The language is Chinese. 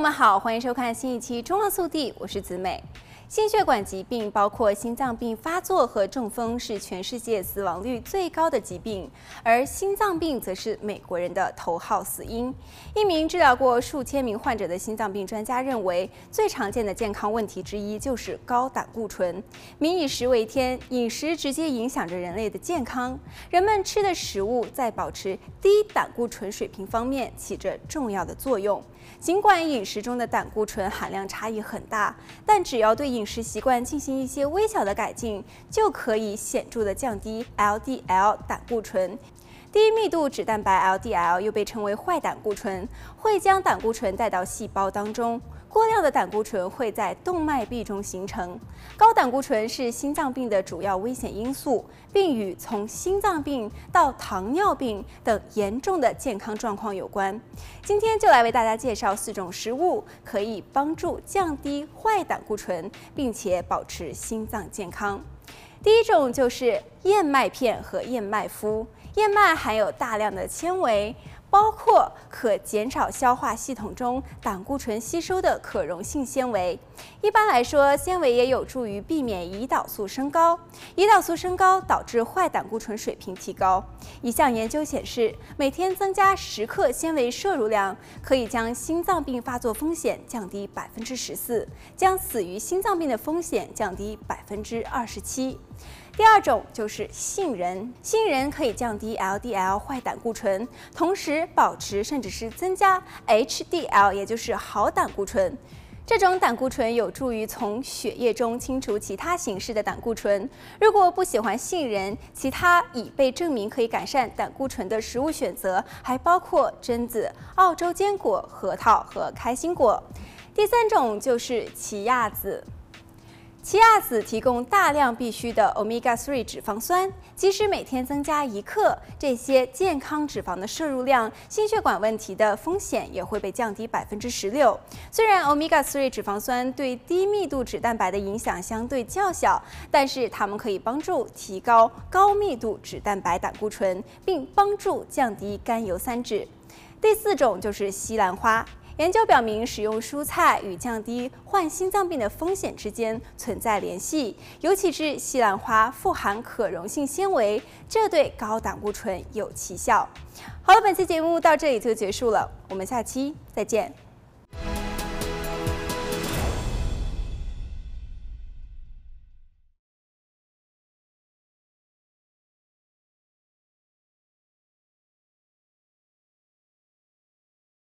友们好，欢迎收看新一期《中乐速递》，我是子美。心血管疾病包括心脏病发作和中风，是全世界死亡率最高的疾病，而心脏病则是美国人的头号死因。一名治疗过数千名患者的心脏病专家认为，最常见的健康问题之一就是高胆固醇。民以食为天，饮食直接影响着人类的健康。人们吃的食物在保持低胆固醇水平方面起着重要的作用。尽管饮食中的胆固醇含量差异很大，但只要对饮饮食习惯进行一些微小的改进，就可以显著的降低 LDL 胆固醇。低密度脂蛋白 LDL 又被称为坏胆固醇，会将胆固醇带到细胞当中。过量的胆固醇会在动脉壁中形成。高胆固醇是心脏病的主要危险因素，并与从心脏病到糖尿病等严重的健康状况有关。今天就来为大家介绍四种食物可以帮助降低坏胆固醇，并且保持心脏健康。第一种就是燕麦片和燕麦麸。燕麦含有大量的纤维。包括可减少消化系统中胆固醇吸收的可溶性纤维。一般来说，纤维也有助于避免胰岛素升高。胰岛素升高导致坏胆固醇水平提高。一项研究显示，每天增加十克纤维摄入量，可以将心脏病发作风险降低百分之十四，将死于心脏病的风险降低百分之二十七。第二种就是杏仁，杏仁可以降低 LDL 坏胆固醇，同时保持甚至是增加 HDL，也就是好胆固醇。这种胆固醇有助于从血液中清除其他形式的胆固醇。如果不喜欢杏仁，其他已被证明可以改善胆固醇的食物选择还包括榛子、澳洲坚果、核桃和开心果。第三种就是奇亚籽。奇亚籽提供大量必需的 omega-3 脂肪酸，即使每天增加一克这些健康脂肪的摄入量，心血管问题的风险也会被降低百分之十六。虽然 omega-3 脂肪酸对低密度脂蛋白的影响相对较小，但是它们可以帮助提高高密度脂蛋白胆固醇，并帮助降低甘油三酯。第四种就是西兰花。研究表明，使用蔬菜与降低患心脏病的风险之间存在联系，尤其是西兰花富含可溶性纤维，这对高胆固醇有奇效。好了，本期节目到这里就结束了，我们下期再见。